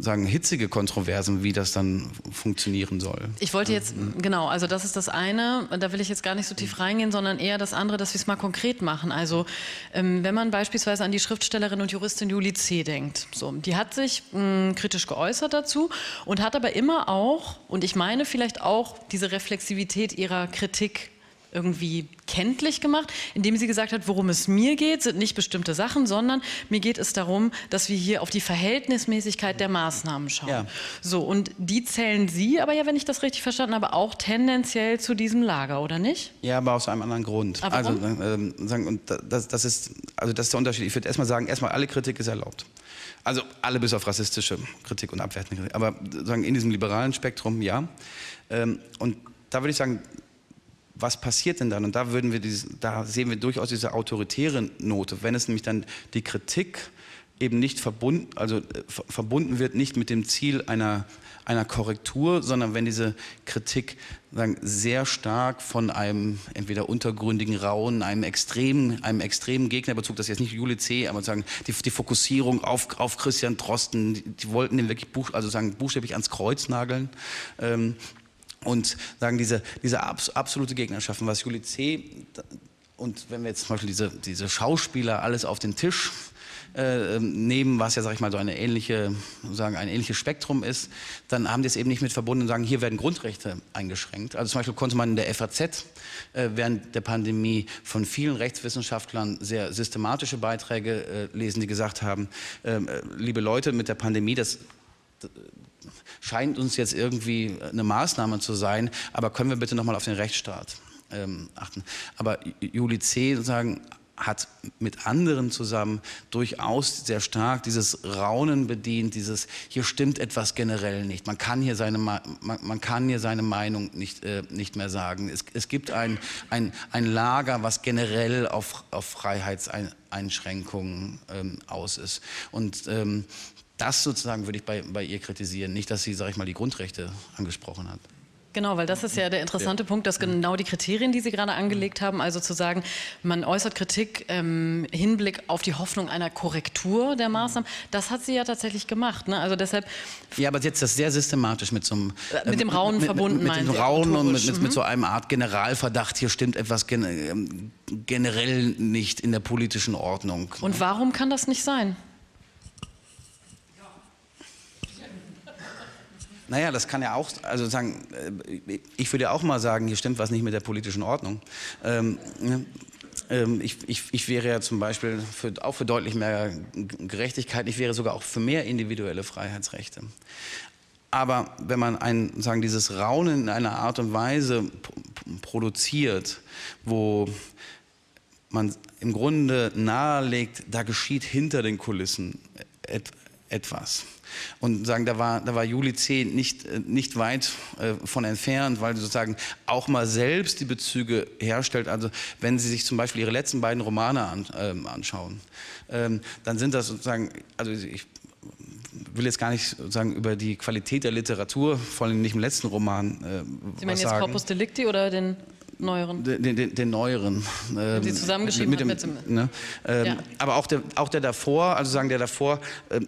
sagen, hitzige Kontroversen, wie das dann funktionieren soll. Ich wollte jetzt, genau, also das ist das eine, da will ich jetzt gar nicht so tief reingehen, sondern eher das andere, dass wir es mal konkret machen. Also ähm, wenn man beispielsweise an die Schriftstellerin und Juristin Julie C. denkt, so, die hat sich mh, kritisch geäußert dazu und hat aber immer auch, und ich meine vielleicht auch diese Reflexivität ihrer Kritik irgendwie kenntlich gemacht, indem sie gesagt hat, worum es mir geht, sind nicht bestimmte Sachen, sondern mir geht es darum, dass wir hier auf die Verhältnismäßigkeit der Maßnahmen schauen. Ja. So, und die zählen Sie aber ja, wenn ich das richtig verstanden habe, auch tendenziell zu diesem Lager, oder nicht? Ja, aber aus einem anderen Grund. Aber also, ähm, sagen, und das, das, ist, also das ist der Unterschied. Ich würde erstmal sagen, erstmal alle Kritik ist erlaubt. Also alle bis auf rassistische Kritik und abwertende Kritik. Aber sagen, in diesem liberalen Spektrum ja. Ähm, und da würde ich sagen, was passiert denn dann? Und da, würden wir dieses, da sehen wir durchaus diese autoritäre Note, wenn es nämlich dann die Kritik eben nicht verbunden, also äh, verbunden wird, nicht mit dem Ziel einer, einer Korrektur, sondern wenn diese Kritik sagen, sehr stark von einem entweder untergründigen Rauen, einem extremen, einem extremen Gegnerbezug, das ist jetzt nicht Juli C., aber sagen, die, die Fokussierung auf, auf Christian Drosten, die, die wollten den wirklich buch, also sagen, buchstäblich ans Kreuz nageln. Ähm, und sagen diese, diese absolute Gegnerschaft, was Juli C. und wenn wir jetzt zum Beispiel diese, diese Schauspieler alles auf den Tisch äh, nehmen, was ja, sag ich mal, so eine ähnliche, sagen, ein ähnliches Spektrum ist, dann haben die es eben nicht mit verbunden und sagen, hier werden Grundrechte eingeschränkt. Also zum Beispiel konnte man in der FAZ äh, während der Pandemie von vielen Rechtswissenschaftlern sehr systematische Beiträge äh, lesen, die gesagt haben, ähm, äh, liebe Leute, mit der Pandemie, das scheint uns jetzt irgendwie eine Maßnahme zu sein, aber können wir bitte nochmal auf den Rechtsstaat ähm, achten. Aber Juli C. sozusagen hat mit anderen zusammen durchaus sehr stark dieses Raunen bedient, dieses hier stimmt etwas generell nicht. Man kann hier seine, man, man kann hier seine Meinung nicht, äh, nicht mehr sagen. Es, es gibt ein, ein, ein Lager, was generell auf, auf Freiheitseinschränkungen ähm, aus ist. Und ähm, das sozusagen würde ich bei, bei ihr kritisieren, nicht, dass sie, sage ich mal, die Grundrechte angesprochen hat. Genau, weil das ist ja der interessante ja. Punkt, dass genau die Kriterien, die Sie gerade angelegt haben, also zu sagen, man äußert Kritik im Hinblick auf die Hoffnung einer Korrektur der Maßnahmen, das hat sie ja tatsächlich gemacht. Ne? Also deshalb. Ja, aber jetzt das sehr systematisch mit so einem. Äh, mit dem Raunen mit, verbunden, Mit, mit dem Raunen und mit, mit, mit, so einem Art Generalverdacht, hier stimmt etwas gen ähm, generell nicht in der politischen Ordnung. Und ne? warum kann das nicht sein? Naja, das kann ja auch, also sagen, äh, ich würde ja auch mal sagen, hier stimmt was nicht mit der politischen Ordnung. Ähm, ne, ähm, ich, ich, ich, wäre ja zum Beispiel für, auch für deutlich mehr Gerechtigkeit, ich wäre sogar auch für mehr individuelle Freiheitsrechte. Aber wenn man ein, sagen, dieses Raunen in einer Art und Weise produziert, wo man im Grunde nahelegt, da geschieht hinter den Kulissen etwas. Und sagen, da war, da war Juli C. nicht, äh, nicht weit äh, von entfernt, weil sie sozusagen auch mal selbst die Bezüge herstellt. Also wenn Sie sich zum Beispiel Ihre letzten beiden Romane an, ähm, anschauen, ähm, dann sind das sozusagen, also ich will jetzt gar nicht sozusagen über die Qualität der Literatur, vor allem nicht im letzten Roman, äh, Sie meinen jetzt sagen. Corpus Delicti oder den neueren? Den, den, den neueren. Ähm, Sie zusammengeschrieben mit dem, mit dem ne? ähm, ja. Aber auch der, auch der davor, also sagen der davor, äh,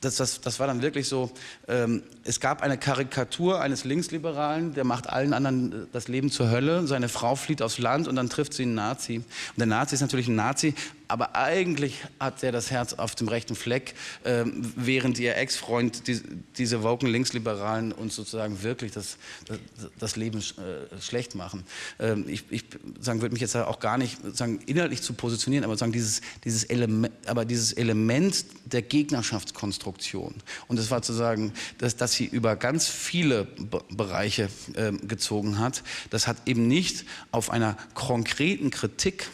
das, das, das war dann wirklich so, ähm, es gab eine Karikatur eines Linksliberalen, der macht allen anderen äh, das Leben zur Hölle, seine Frau flieht aufs Land und dann trifft sie einen Nazi. Und der Nazi ist natürlich ein Nazi, aber eigentlich hat er das Herz auf dem rechten Fleck, äh, während ihr Ex-Freund, die, diese woken Linksliberalen uns sozusagen wirklich das, das, das Leben äh, schlecht machen. Ähm, ich ich sagen, würde mich jetzt auch gar nicht sagen, inhaltlich zu positionieren, aber sagen, dieses, dieses, Element, aber dieses Element der Gegnerschaftskonstruktion und das war zu sagen, dass, dass sie über ganz viele Be Bereiche äh, gezogen hat, das hat eben nicht auf einer konkreten Kritik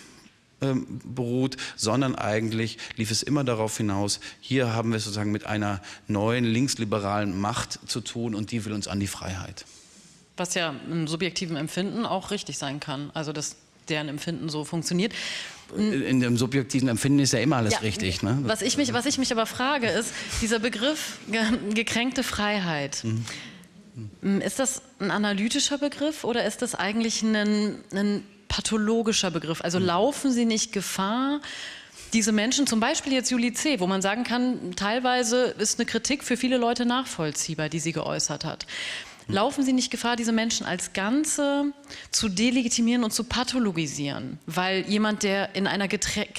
ähm, beruht, sondern eigentlich lief es immer darauf hinaus, hier haben wir sozusagen mit einer neuen linksliberalen Macht zu tun und die will uns an die Freiheit. Was ja im subjektiven Empfinden auch richtig sein kann, also dass deren Empfinden so funktioniert. In dem subjektiven Empfinden ist ja immer alles ja, richtig. Ne? Was, ich mich, was ich mich aber frage, ist dieser Begriff gekränkte Freiheit. Mhm. Ist das ein analytischer Begriff oder ist das eigentlich ein, ein pathologischer Begriff. Also mhm. laufen sie nicht Gefahr, diese Menschen, zum Beispiel jetzt Julie C., wo man sagen kann, teilweise ist eine Kritik für viele Leute nachvollziehbar, die sie geäußert hat. Mhm. Laufen Sie nicht Gefahr, diese Menschen als Ganze zu delegitimieren und zu pathologisieren? Weil jemand, der in einer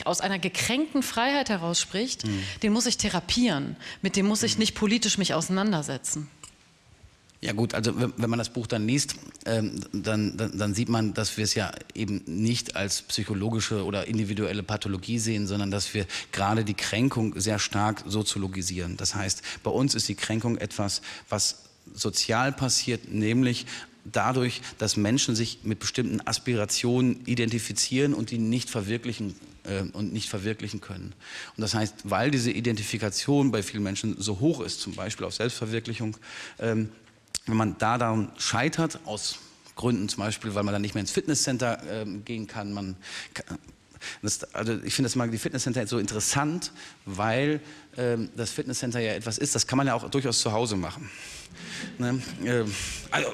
aus einer gekränkten Freiheit heraus spricht, mhm. den muss ich therapieren. Mit dem muss ich mhm. nicht politisch mich auseinandersetzen. Ja gut, also wenn man das Buch dann liest, ähm, dann, dann, dann, sieht man, dass wir es ja eben nicht als psychologische oder individuelle Pathologie sehen, sondern dass wir gerade die Kränkung sehr stark soziologisieren. Das heißt, bei uns ist die Kränkung etwas, was sozial passiert, nämlich dadurch, dass Menschen sich mit bestimmten Aspirationen identifizieren und die nicht verwirklichen äh, und nicht verwirklichen können. Und das heißt, weil diese Identifikation bei vielen Menschen so hoch ist, zum Beispiel auf Selbstverwirklichung, ähm, wenn man da daran scheitert, aus Gründen zum Beispiel, weil man dann nicht mehr ins Fitnesscenter äh, gehen kann, man das, also ich finde das mal die Fitnesscenter so interessant, weil ähm, das Fitnesscenter ja etwas ist, das kann man ja auch durchaus zu Hause machen. Ne? Äh, also,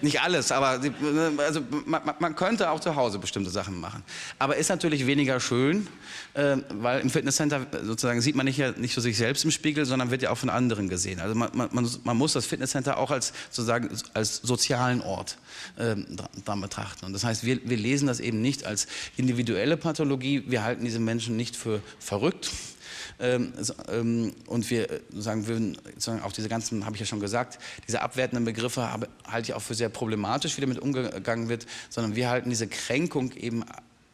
nicht alles, aber ne, also, man, man, könnte auch zu Hause bestimmte Sachen machen. Aber ist natürlich weniger schön, äh, weil im Fitnesscenter sozusagen sieht man nicht, ja, nicht so sich selbst im Spiegel, sondern wird ja auch von anderen gesehen. Also man, man, man muss das Fitnesscenter auch als, sozusagen, als sozialen Ort äh, dran betrachten. Und das heißt, wir, wir lesen das eben nicht als individuelle Pathologie, wir halten diese Menschen nicht für verrückt, ähm, ähm, und wir äh, sagen würden, auch diese ganzen, habe ich ja schon gesagt, diese abwertenden Begriffe halte ich auch für sehr problematisch, wie damit umgegangen wird, sondern wir halten diese Kränkung eben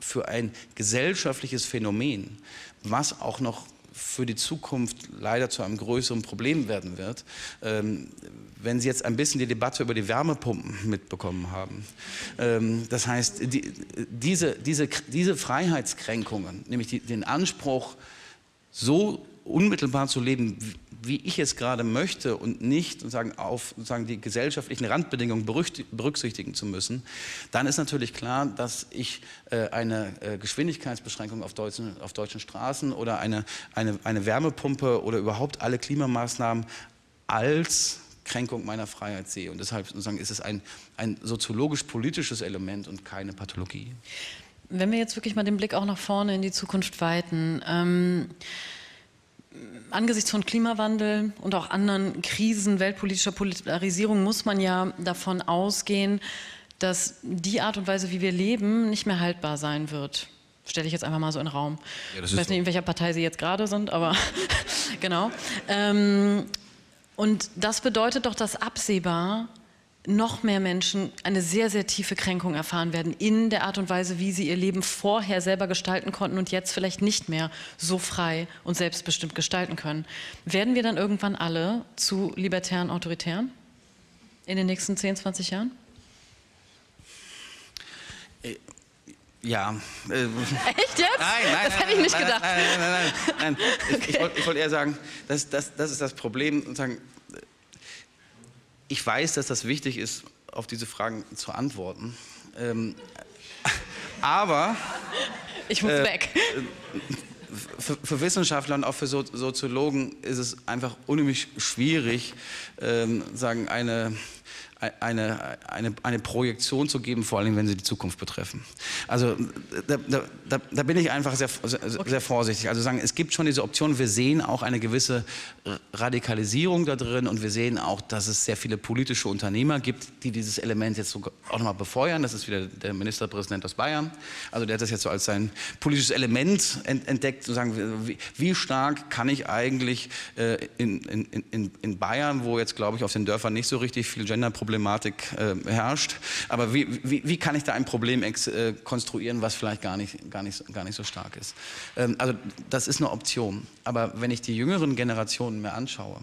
für ein gesellschaftliches Phänomen, was auch noch für die Zukunft leider zu einem größeren Problem werden wird. Ähm, wenn Sie jetzt ein bisschen die Debatte über die Wärmepumpen mitbekommen haben. Ähm, das heißt, die, diese, diese, diese Freiheitskränkungen, nämlich die, den Anspruch, so unmittelbar zu leben, wie ich es gerade möchte und nicht sozusagen auf sozusagen die gesellschaftlichen Randbedingungen berücksichtigen zu müssen, dann ist natürlich klar, dass ich äh, eine äh, Geschwindigkeitsbeschränkung auf deutschen, auf deutschen Straßen oder eine, eine, eine Wärmepumpe oder überhaupt alle Klimamaßnahmen als Kränkung meiner Freiheit sehe. Und deshalb sozusagen ist es ein, ein soziologisch-politisches Element und keine Pathologie. Wenn wir jetzt wirklich mal den Blick auch nach vorne in die Zukunft weiten, ähm, angesichts von Klimawandel und auch anderen Krisen weltpolitischer Polarisierung muss man ja davon ausgehen, dass die Art und Weise, wie wir leben, nicht mehr haltbar sein wird. Stelle ich jetzt einfach mal so in den Raum. Ja, ich weiß nicht, in welcher Partei Sie jetzt gerade sind, aber genau. Ähm, und das bedeutet doch, dass absehbar noch mehr Menschen eine sehr, sehr tiefe Kränkung erfahren werden in der Art und Weise, wie sie ihr Leben vorher selber gestalten konnten und jetzt vielleicht nicht mehr so frei und selbstbestimmt gestalten können. Werden wir dann irgendwann alle zu libertären Autoritären in den nächsten 10, 20 Jahren? Ja. Äh, Echt jetzt? Nein, nein, das hätte ich nicht nein, gedacht. Nein, nein, nein, nein. Ich, wollte wollt eher sagen, das, das, das ist das Problem. Und sagen, ich weiß, dass das wichtig ist, auf diese Fragen zu antworten. Ähm, aber Ich muss Äh, weg. für, für Wissenschaftler und auch für so Soziologen ist es einfach unheimlich schwierig, ähm, sagen eine eine, eine, eine Projektion zu geben, vor allem wenn sie die Zukunft betreffen. Also da, da, da, bin ich einfach sehr, sehr, sehr vorsichtig. Also sagen, es gibt schon diese Option, wir sehen auch eine gewisse Radikalisierung da drin und wir sehen auch, dass es sehr viele politische Unternehmer gibt, die dieses Element jetzt so auch nochmal befeuern. Das ist wieder der Ministerpräsident aus Bayern. Also der hat das jetzt so als sein politisches Element entdeckt, zu sagen, wie, wie stark kann ich eigentlich äh, in, in, in, in Bayern, wo jetzt glaube ich auf den Dörfern nicht so richtig viel Genderprobleme Problematik äh, herrscht. Aber wie, wie, wie, kann ich da ein Problem äh, konstruieren, was vielleicht gar nicht, gar nicht, gar nicht so stark ist? Ähm, also das ist eine Option. Aber wenn ich die jüngeren Generationen mir anschaue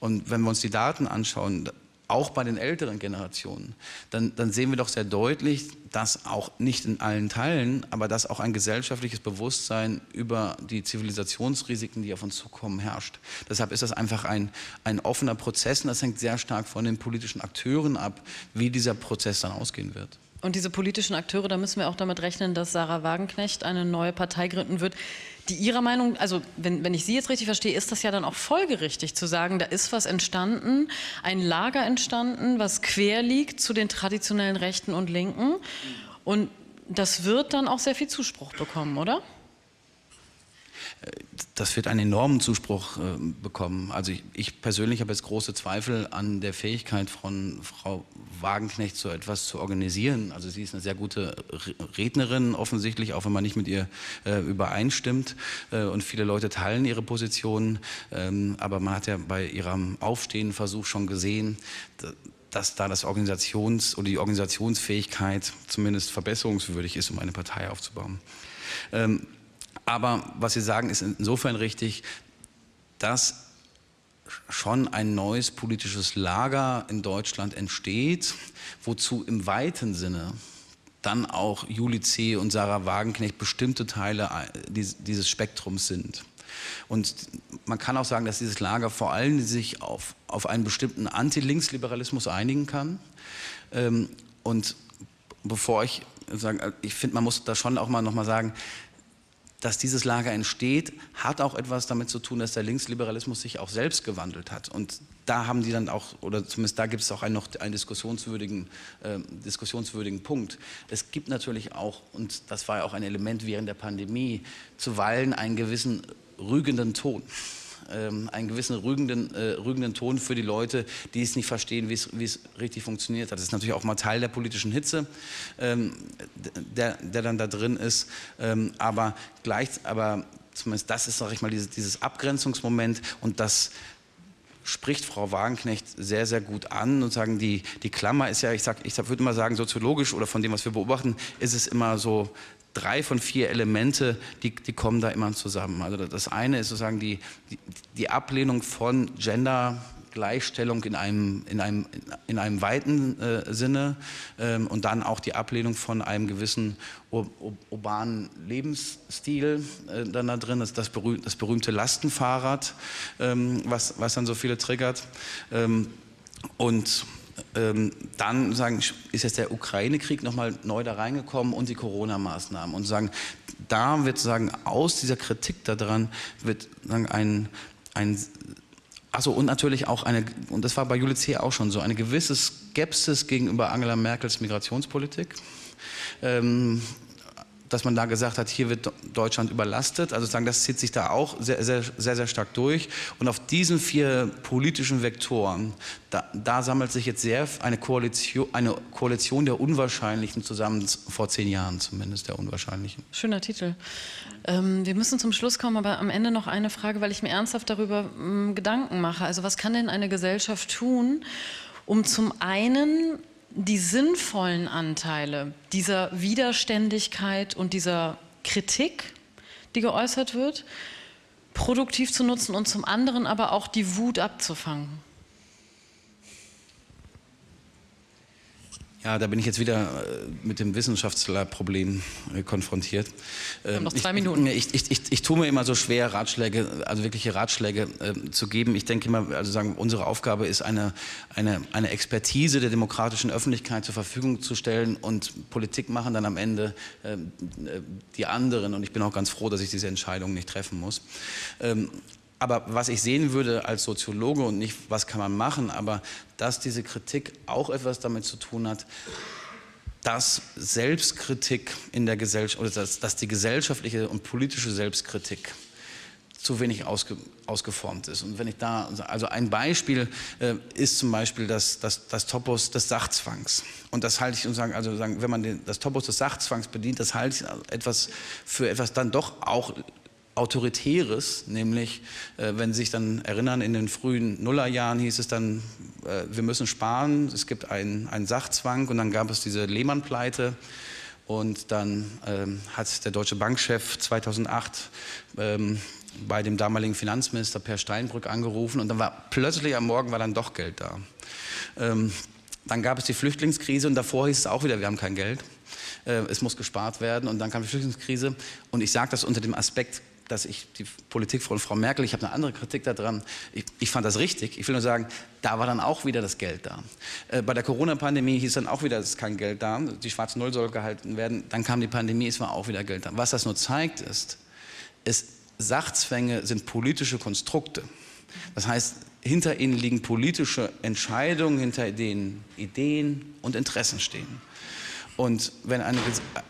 und wenn wir uns die Daten anschauen, auch bei den älteren Generationen, dann, dann, sehen wir doch sehr deutlich, dass auch nicht in allen Teilen, aber dass auch ein gesellschaftliches Bewusstsein über die Zivilisationsrisiken, die auf uns zukommen, herrscht. Deshalb ist das einfach ein, ein offener Prozess und das hängt sehr stark von den politischen Akteuren ab, wie dieser Prozess dann ausgehen wird. Und diese politischen Akteure, da müssen wir auch damit rechnen, dass Sarah Wagenknecht eine neue Partei gründen wird, die ihrer Meinung, also wenn, wenn ich Sie jetzt richtig verstehe, ist das ja dann auch folgerichtig zu sagen, da ist was entstanden, ein Lager entstanden, was quer liegt zu den traditionellen Rechten und Linken. Und das wird dann auch sehr viel Zuspruch bekommen, oder? Das wird einen enormen Zuspruch äh, bekommen. Also ich, ich, persönlich habe jetzt große Zweifel an der Fähigkeit von Frau Wagenknecht, so etwas zu organisieren. Also sie ist eine sehr gute Rednerin offensichtlich, auch wenn man nicht mit ihr äh, übereinstimmt. Äh, und viele Leute teilen ihre Positionen. Ähm, aber man hat ja bei ihrem Aufstehenversuch schon gesehen, dass da das Organisations- oder die Organisationsfähigkeit zumindest verbesserungswürdig ist, um eine Partei aufzubauen. Ähm, aber was Sie sagen, ist insofern richtig, dass schon ein neues politisches Lager in Deutschland entsteht, wozu im weiten Sinne dann auch Juli C. und Sarah Wagenknecht bestimmte Teile dieses Spektrums sind. Und man kann auch sagen, dass dieses Lager vor allem sich auf, auf einen bestimmten Anti-Linksliberalismus einigen kann. Ähm, und bevor ich sage, ich finde, man muss da schon auch mal noch mal sagen, dass dieses Lager entsteht, hat auch etwas damit zu tun, dass der Linksliberalismus sich auch selbst gewandelt hat. Und da haben die dann auch, oder zumindest da gibt es auch einen, noch einen diskussionswürdigen, äh, diskussionswürdigen Punkt. Es gibt natürlich auch, und das war ja auch ein Element während der Pandemie, zuweilen einen gewissen rügenden Ton ähm, einen gewissen rügenden, äh, rügenden Ton für die Leute, die es nicht verstehen, wie es richtig funktioniert hat. Das ist natürlich auch mal Teil der politischen Hitze, ähm, der, der dann da drin ist. Ähm, aber gleich, aber zumindest das ist, sage ich mal, dieses, dieses Abgrenzungsmoment und das spricht Frau Wagenknecht sehr, sehr gut an und sagen, die, die Klammer ist ja, ich, sag, ich würde immer sagen, soziologisch oder von dem, was wir beobachten, ist es immer so drei von vier Elemente, die, die kommen da immer zusammen. Also das eine ist sozusagen die, die, die Ablehnung von Gender, Gleichstellung in einem, in einem, in einem weiten äh, Sinne ähm, und dann auch die Ablehnung von einem gewissen ur urbanen Lebensstil äh, dann da drin. Das das, berüh das berühmte Lastenfahrrad, ähm, was, was dann so viele triggert. Ähm, und ähm, dann sagen, ist jetzt der Ukraine-Krieg nochmal neu da reingekommen und die Corona-Maßnahmen und sagen, da wird sagen, aus dieser Kritik daran wird sagen, ein, ein Achso, und natürlich auch eine, und das war bei Julius C. auch schon so, eine gewisse Skepsis gegenüber Angela Merkels Migrationspolitik. Ähm, dass man da gesagt hat, hier wird Deutschland überlastet. Also sagen, das zieht sich da auch sehr, sehr, sehr, sehr stark durch. Und auf diesen vier politischen Vektoren, da, da sammelt sich jetzt sehr eine Koalition, eine Koalition der Unwahrscheinlichen zusammen, vor zehn Jahren zumindest der Unwahrscheinlichen. Schöner Titel. Ähm, wir müssen zum Schluss kommen, aber am Ende noch eine Frage, weil ich mir ernsthaft darüber ähm, Gedanken mache. Also was kann denn eine Gesellschaft tun, um zum einen die sinnvollen Anteile dieser Widerständigkeit und dieser Kritik, die geäußert wird, produktiv zu nutzen und zum anderen aber auch die Wut abzufangen? Ja, da bin ich jetzt wieder äh, mit dem Wissenschaftsproblem äh, konfrontiert. noch zwei ich, Minuten. Ich, ich, ich, ich tue mir immer so schwer, Ratschläge, also wirkliche Ratschläge äh, zu geben. Ich denke immer, also sagen, unsere Aufgabe ist, eine, eine, eine Expertise der demokratischen Öffentlichkeit zur Verfügung zu stellen und Politik machen dann am Ende äh, die anderen. Und ich bin auch ganz froh, dass ich diese Entscheidung nicht treffen muss. Ähm, aber was ich sehen würde als Soziologe und nicht, was kann man machen, aber dass diese Kritik auch etwas damit zu tun hat, dass Selbstkritik in der Gesellschaft, oder dass, dass die gesellschaftliche und politische Selbstkritik zu wenig ausge, ausgeformt ist. Und wenn ich da, also ein Beispiel äh, ist zum Beispiel das, das, das Topos des Sachzwangs. Und das halte ich, sagen, also sagen, wenn man den, das Topos des Sachzwangs bedient, das halte ich etwas für etwas dann doch auch Autoritäres, nämlich äh, wenn Sie sich dann erinnern, in den frühen Nullerjahren hieß es dann, äh, wir müssen sparen, es gibt einen, Sachzwang und dann gab es diese Lehmann-Pleite und dann ähm, hat der deutsche Bankchef 2008 ähm, bei dem damaligen Finanzminister Per Steinbrück angerufen und dann war plötzlich am Morgen war dann doch Geld da. Ähm, dann gab es die Flüchtlingskrise und davor hieß es auch wieder, wir haben kein Geld. Äh, es muss gespart werden und dann kam die Flüchtlingskrise und ich sage das unter dem Aspekt dass ich die Politik von Frau Merkel, ich habe eine andere Kritik daran, ich, ich, fand das richtig. Ich will nur sagen, da war dann auch wieder das Geld da. Äh, bei der Corona-Pandemie hieß dann auch wieder, es ist kein Geld da, die schwarze Null soll gehalten werden. Dann kam die Pandemie, es war auch wieder Geld da. Was das nur zeigt, ist, ist Sachzwänge sind politische Konstrukte. Das heißt, hinter ihnen liegen politische Entscheidungen, hinter denen Ideen und Interessen stehen. Und wenn eine,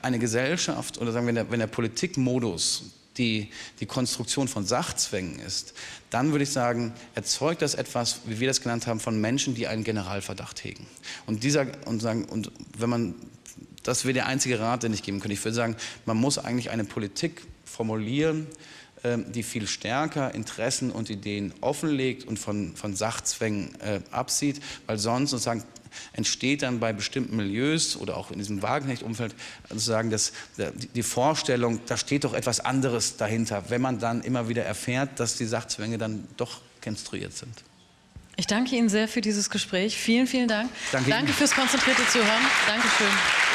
eine Gesellschaft oder sagen wir, wenn der, wenn der Politikmodus die, die Konstruktion von Sachzwängen ist, dann würde ich sagen, erzeugt das etwas, wie wir das genannt haben, von Menschen, die einen Generalverdacht hegen. Und dieser, und sagen, und wenn man, das wäre der einzige Rat, den ich geben könnte. Ich würde sagen, man muss eigentlich eine Politik formulieren, ähm, die viel stärker Interessen und Ideen offenlegt und von, von Sachzwängen äh, absieht, weil sonst sozusagen entsteht dann bei bestimmten Milieus oder auch in diesem Wagenknecht-Umfeld sozusagen das, die Vorstellung, da steht doch etwas anderes dahinter, wenn man dann immer wieder erfährt, dass die Sachzwänge dann doch konstruiert sind. Ich danke Ihnen sehr für dieses Gespräch. Vielen, vielen Dank. Danke, danke fürs konzentrierte Zuhören. Dankeschön.